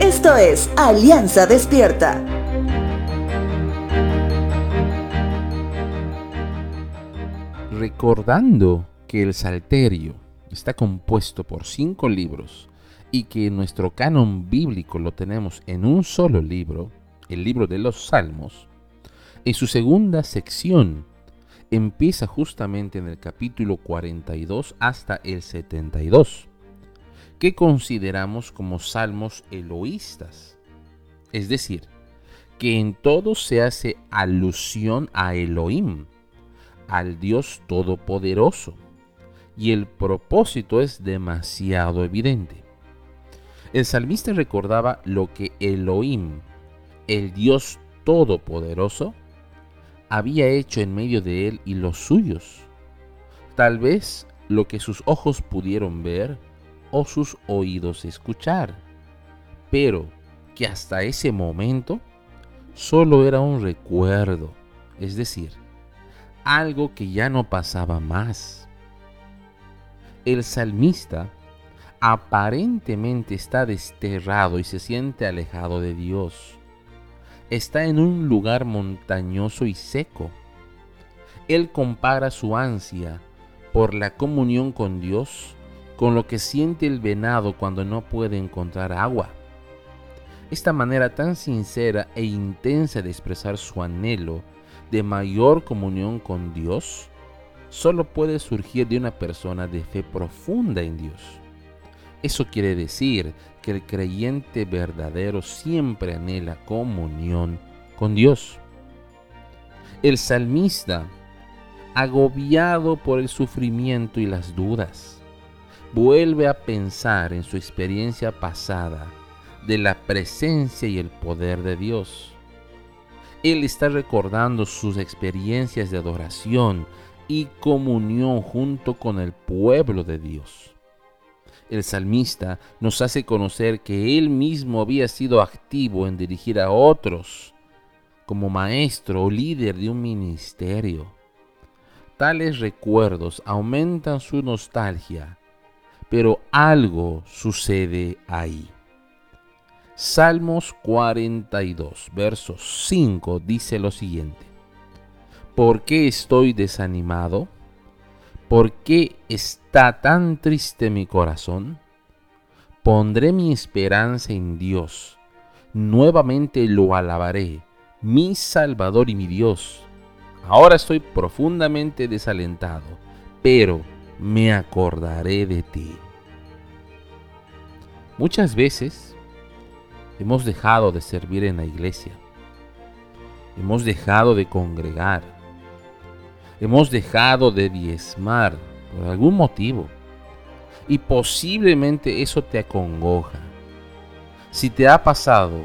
Esto es Alianza Despierta. Recordando que el Salterio está compuesto por cinco libros y que nuestro canon bíblico lo tenemos en un solo libro, el libro de los Salmos, en su segunda sección empieza justamente en el capítulo 42 hasta el 72, que consideramos como salmos eloístas. Es decir, que en todo se hace alusión a Elohim, al Dios Todopoderoso, y el propósito es demasiado evidente. El salmista recordaba lo que Elohim, el Dios Todopoderoso, había hecho en medio de él y los suyos. Tal vez lo que sus ojos pudieron ver o sus oídos escuchar, pero que hasta ese momento solo era un recuerdo, es decir, algo que ya no pasaba más. El salmista aparentemente está desterrado y se siente alejado de Dios. Está en un lugar montañoso y seco. Él compara su ansia por la comunión con Dios con lo que siente el venado cuando no puede encontrar agua. Esta manera tan sincera e intensa de expresar su anhelo de mayor comunión con Dios solo puede surgir de una persona de fe profunda en Dios. Eso quiere decir que el creyente verdadero siempre anhela comunión con Dios. El salmista, agobiado por el sufrimiento y las dudas, vuelve a pensar en su experiencia pasada de la presencia y el poder de Dios. Él está recordando sus experiencias de adoración y comunión junto con el pueblo de Dios el salmista nos hace conocer que él mismo había sido activo en dirigir a otros como maestro o líder de un ministerio. Tales recuerdos aumentan su nostalgia, pero algo sucede ahí. Salmos 42, verso 5 dice lo siguiente. ¿Por qué estoy desanimado? ¿Por qué está tan triste mi corazón? Pondré mi esperanza en Dios. Nuevamente lo alabaré, mi Salvador y mi Dios. Ahora estoy profundamente desalentado, pero me acordaré de ti. Muchas veces hemos dejado de servir en la iglesia. Hemos dejado de congregar hemos dejado de diezmar por algún motivo. Y posiblemente eso te acongoja. Si te ha pasado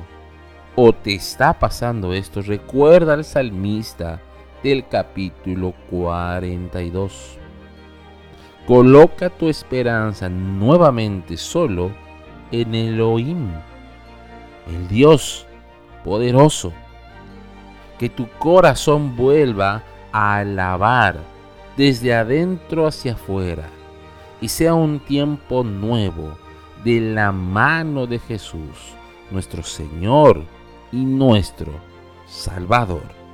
o te está pasando esto, recuerda al salmista del capítulo 42. Coloca tu esperanza nuevamente solo en Elohim, el Dios poderoso. Que tu corazón vuelva a alabar desde adentro hacia afuera y sea un tiempo nuevo de la mano de Jesús, nuestro Señor y nuestro Salvador.